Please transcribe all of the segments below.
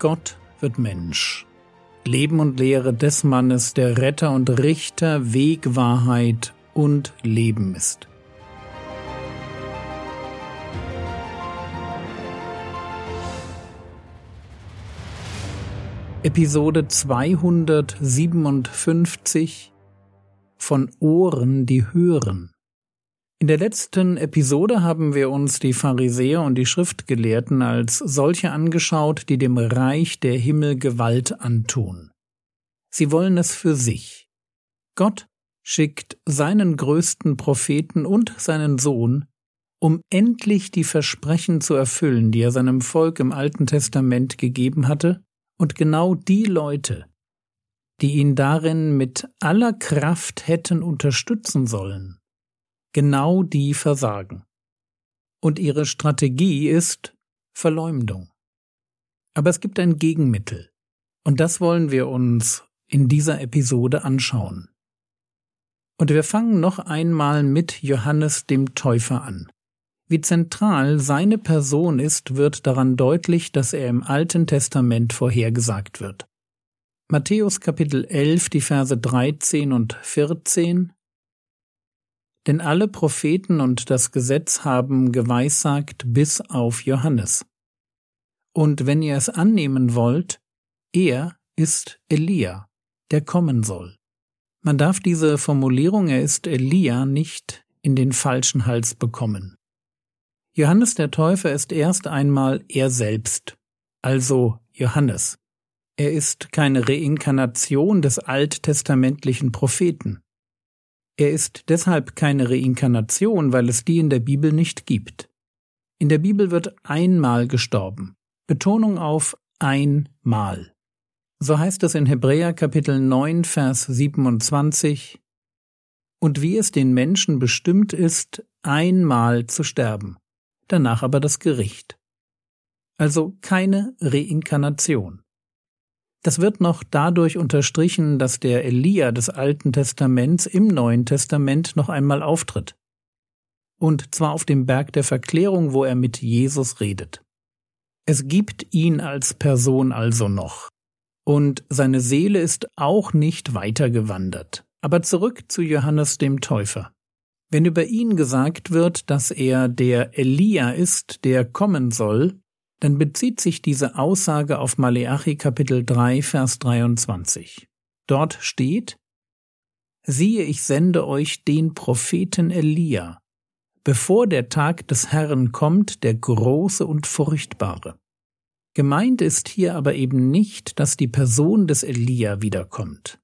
Gott wird Mensch. Leben und Lehre des Mannes, der Retter und Richter, Weg, Wahrheit und Leben ist. Episode 257 von Ohren, die hören. In der letzten Episode haben wir uns die Pharisäer und die Schriftgelehrten als solche angeschaut, die dem Reich der Himmel Gewalt antun. Sie wollen es für sich. Gott schickt seinen größten Propheten und seinen Sohn, um endlich die Versprechen zu erfüllen, die er seinem Volk im Alten Testament gegeben hatte, und genau die Leute, die ihn darin mit aller Kraft hätten unterstützen sollen, genau die versagen. Und ihre Strategie ist Verleumdung. Aber es gibt ein Gegenmittel, und das wollen wir uns in dieser Episode anschauen. Und wir fangen noch einmal mit Johannes dem Täufer an. Wie zentral seine Person ist, wird daran deutlich, dass er im Alten Testament vorhergesagt wird. Matthäus Kapitel 11, die Verse 13 und 14 denn alle Propheten und das Gesetz haben geweissagt bis auf Johannes. Und wenn ihr es annehmen wollt, er ist Elia, der kommen soll. Man darf diese Formulierung, er ist Elia, nicht in den falschen Hals bekommen. Johannes der Täufer ist erst einmal er selbst, also Johannes. Er ist keine Reinkarnation des alttestamentlichen Propheten. Er ist deshalb keine Reinkarnation, weil es die in der Bibel nicht gibt. In der Bibel wird einmal gestorben. Betonung auf einmal. So heißt es in Hebräer Kapitel 9, Vers 27, und wie es den Menschen bestimmt ist, einmal zu sterben, danach aber das Gericht. Also keine Reinkarnation. Das wird noch dadurch unterstrichen, dass der Elia des Alten Testaments im Neuen Testament noch einmal auftritt. Und zwar auf dem Berg der Verklärung, wo er mit Jesus redet. Es gibt ihn als Person also noch. Und seine Seele ist auch nicht weitergewandert. Aber zurück zu Johannes dem Täufer. Wenn über ihn gesagt wird, dass er der Elia ist, der kommen soll, dann bezieht sich diese Aussage auf Maleachi Kapitel 3, Vers 23. Dort steht, Siehe, ich sende euch den Propheten Elia, bevor der Tag des Herrn kommt, der große und furchtbare. Gemeint ist hier aber eben nicht, dass die Person des Elia wiederkommt,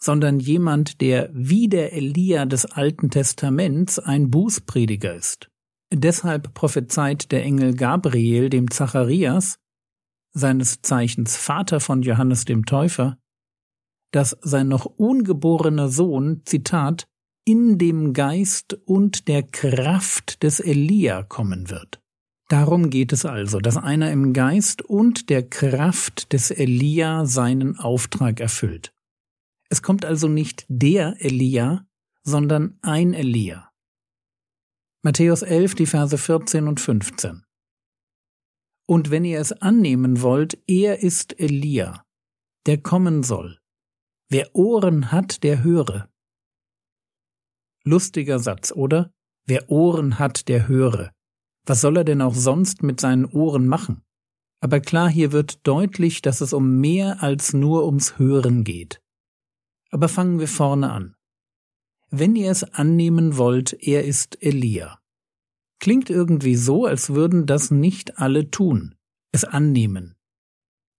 sondern jemand, der wie der Elia des Alten Testaments ein Bußprediger ist. Deshalb prophezeit der Engel Gabriel dem Zacharias, seines Zeichens Vater von Johannes dem Täufer, dass sein noch ungeborener Sohn, Zitat, in dem Geist und der Kraft des Elia kommen wird. Darum geht es also, dass einer im Geist und der Kraft des Elia seinen Auftrag erfüllt. Es kommt also nicht der Elia, sondern ein Elia. Matthäus 11, die Verse 14 und 15. Und wenn ihr es annehmen wollt, er ist Elia, der kommen soll. Wer Ohren hat, der höre. Lustiger Satz, oder? Wer Ohren hat, der höre. Was soll er denn auch sonst mit seinen Ohren machen? Aber klar, hier wird deutlich, dass es um mehr als nur ums Hören geht. Aber fangen wir vorne an wenn ihr es annehmen wollt, er ist Elia. Klingt irgendwie so, als würden das nicht alle tun, es annehmen.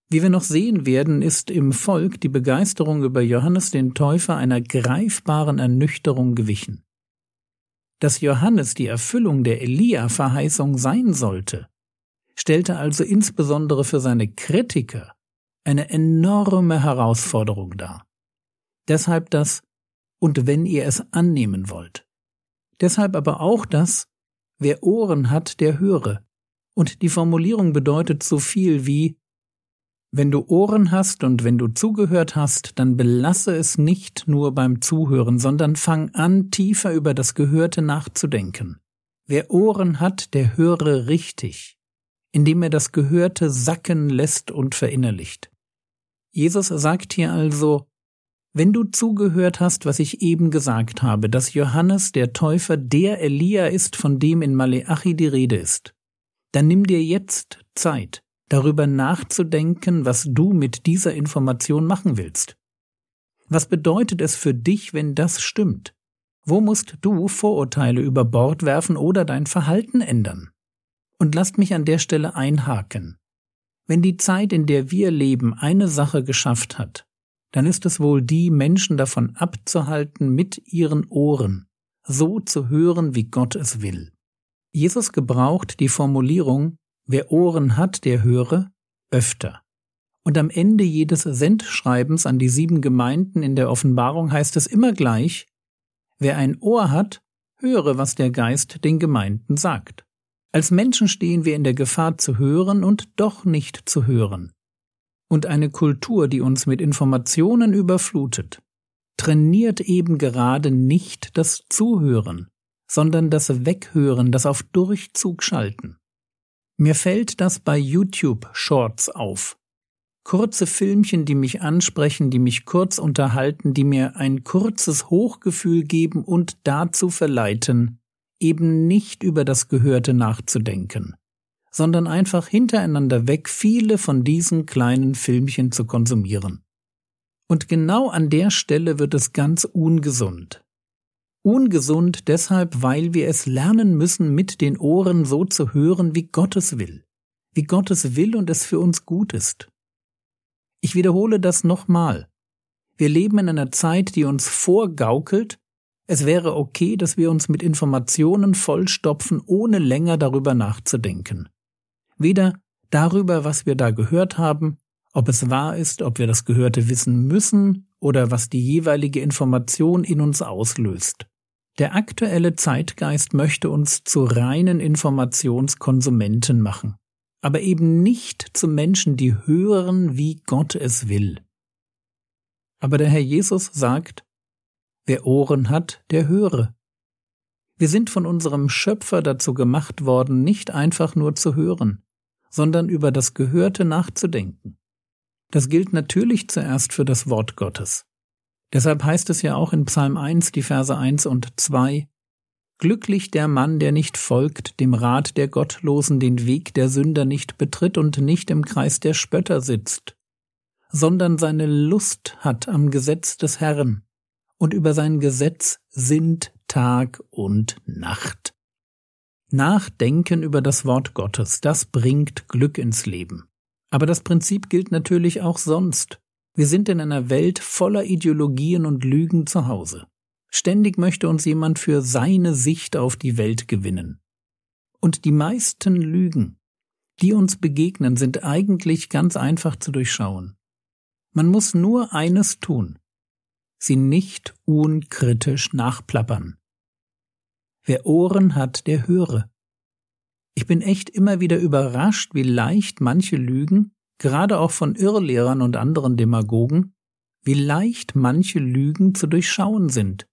Wie wir noch sehen werden, ist im Volk die Begeisterung über Johannes den Täufer einer greifbaren Ernüchterung gewichen. Dass Johannes die Erfüllung der Elia-Verheißung sein sollte, stellte also insbesondere für seine Kritiker eine enorme Herausforderung dar. Deshalb das und wenn ihr es annehmen wollt. Deshalb aber auch das, wer Ohren hat, der höre. Und die Formulierung bedeutet so viel wie wenn du Ohren hast und wenn du zugehört hast, dann belasse es nicht nur beim Zuhören, sondern fang an, tiefer über das Gehörte nachzudenken. Wer Ohren hat, der höre richtig. indem er das Gehörte sacken lässt und verinnerlicht. Jesus sagt hier also, wenn du zugehört hast, was ich eben gesagt habe, dass Johannes der Täufer der Elia ist, von dem in Maleachi die Rede ist, dann nimm dir jetzt Zeit, darüber nachzudenken, was du mit dieser Information machen willst. Was bedeutet es für dich, wenn das stimmt? Wo musst du Vorurteile über Bord werfen oder dein Verhalten ändern? Und lasst mich an der Stelle einhaken. Wenn die Zeit, in der wir leben, eine Sache geschafft hat, dann ist es wohl die, Menschen davon abzuhalten, mit ihren Ohren so zu hören, wie Gott es will. Jesus gebraucht die Formulierung, wer Ohren hat, der höre, öfter. Und am Ende jedes Sendschreibens an die sieben Gemeinden in der Offenbarung heißt es immer gleich, wer ein Ohr hat, höre, was der Geist den Gemeinden sagt. Als Menschen stehen wir in der Gefahr zu hören und doch nicht zu hören. Und eine Kultur, die uns mit Informationen überflutet, trainiert eben gerade nicht das Zuhören, sondern das Weghören, das auf Durchzug schalten. Mir fällt das bei YouTube Shorts auf. Kurze Filmchen, die mich ansprechen, die mich kurz unterhalten, die mir ein kurzes Hochgefühl geben und dazu verleiten, eben nicht über das Gehörte nachzudenken, sondern einfach hintereinander weg viele von diesen kleinen Filmchen zu konsumieren. Und genau an der Stelle wird es ganz ungesund. Ungesund deshalb, weil wir es lernen müssen, mit den Ohren so zu hören, wie Gott es will, wie Gott es will und es für uns gut ist. Ich wiederhole das nochmal. Wir leben in einer Zeit, die uns vorgaukelt, es wäre okay, dass wir uns mit Informationen vollstopfen, ohne länger darüber nachzudenken. Weder darüber, was wir da gehört haben, ob es wahr ist, ob wir das Gehörte wissen müssen oder was die jeweilige Information in uns auslöst. Der aktuelle Zeitgeist möchte uns zu reinen Informationskonsumenten machen, aber eben nicht zu Menschen, die hören, wie Gott es will. Aber der Herr Jesus sagt, Wer Ohren hat, der höre. Wir sind von unserem Schöpfer dazu gemacht worden, nicht einfach nur zu hören, sondern über das Gehörte nachzudenken. Das gilt natürlich zuerst für das Wort Gottes. Deshalb heißt es ja auch in Psalm 1, die Verse 1 und 2, Glücklich der Mann, der nicht folgt dem Rat der Gottlosen, den Weg der Sünder nicht betritt und nicht im Kreis der Spötter sitzt, sondern seine Lust hat am Gesetz des Herrn und über sein Gesetz sind Tag und Nacht. Nachdenken über das Wort Gottes, das bringt Glück ins Leben. Aber das Prinzip gilt natürlich auch sonst. Wir sind in einer Welt voller Ideologien und Lügen zu Hause. Ständig möchte uns jemand für seine Sicht auf die Welt gewinnen. Und die meisten Lügen, die uns begegnen, sind eigentlich ganz einfach zu durchschauen. Man muss nur eines tun, sie nicht unkritisch nachplappern. Wer Ohren hat, der höre. Ich bin echt immer wieder überrascht, wie leicht manche Lügen, gerade auch von Irrlehrern und anderen Demagogen, wie leicht manche Lügen zu durchschauen sind,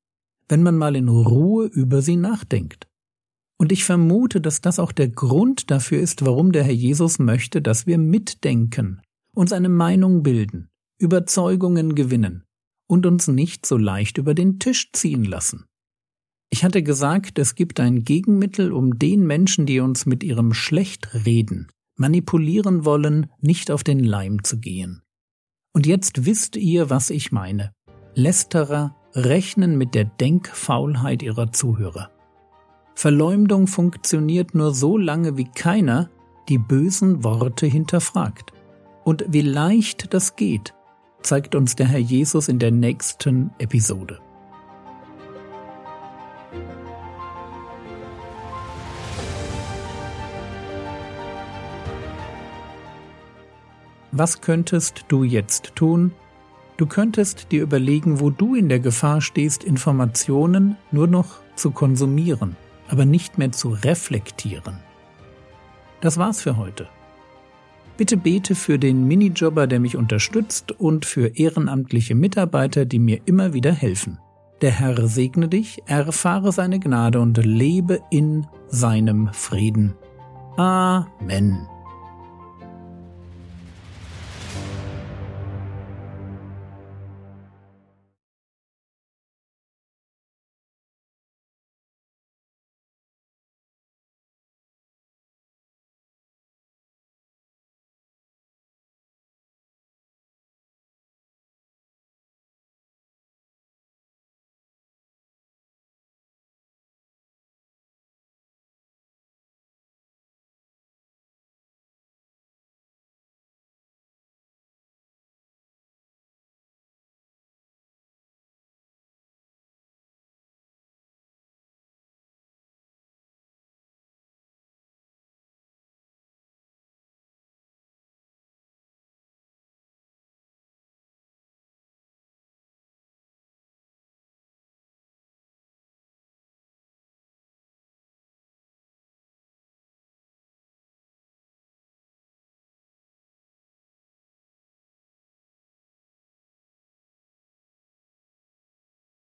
wenn man mal in Ruhe über sie nachdenkt. Und ich vermute, dass das auch der Grund dafür ist, warum der Herr Jesus möchte, dass wir mitdenken, uns eine Meinung bilden, Überzeugungen gewinnen, und uns nicht so leicht über den Tisch ziehen lassen. Ich hatte gesagt, es gibt ein Gegenmittel, um den Menschen, die uns mit ihrem Schlechtreden manipulieren wollen, nicht auf den Leim zu gehen. Und jetzt wisst ihr, was ich meine. Lästerer rechnen mit der Denkfaulheit ihrer Zuhörer. Verleumdung funktioniert nur so lange, wie keiner die bösen Worte hinterfragt. Und wie leicht das geht, zeigt uns der Herr Jesus in der nächsten Episode. Was könntest du jetzt tun? Du könntest dir überlegen, wo du in der Gefahr stehst, Informationen nur noch zu konsumieren, aber nicht mehr zu reflektieren. Das war's für heute. Bitte bete für den Minijobber, der mich unterstützt und für ehrenamtliche Mitarbeiter, die mir immer wieder helfen. Der Herr segne dich, erfahre seine Gnade und lebe in seinem Frieden. Amen.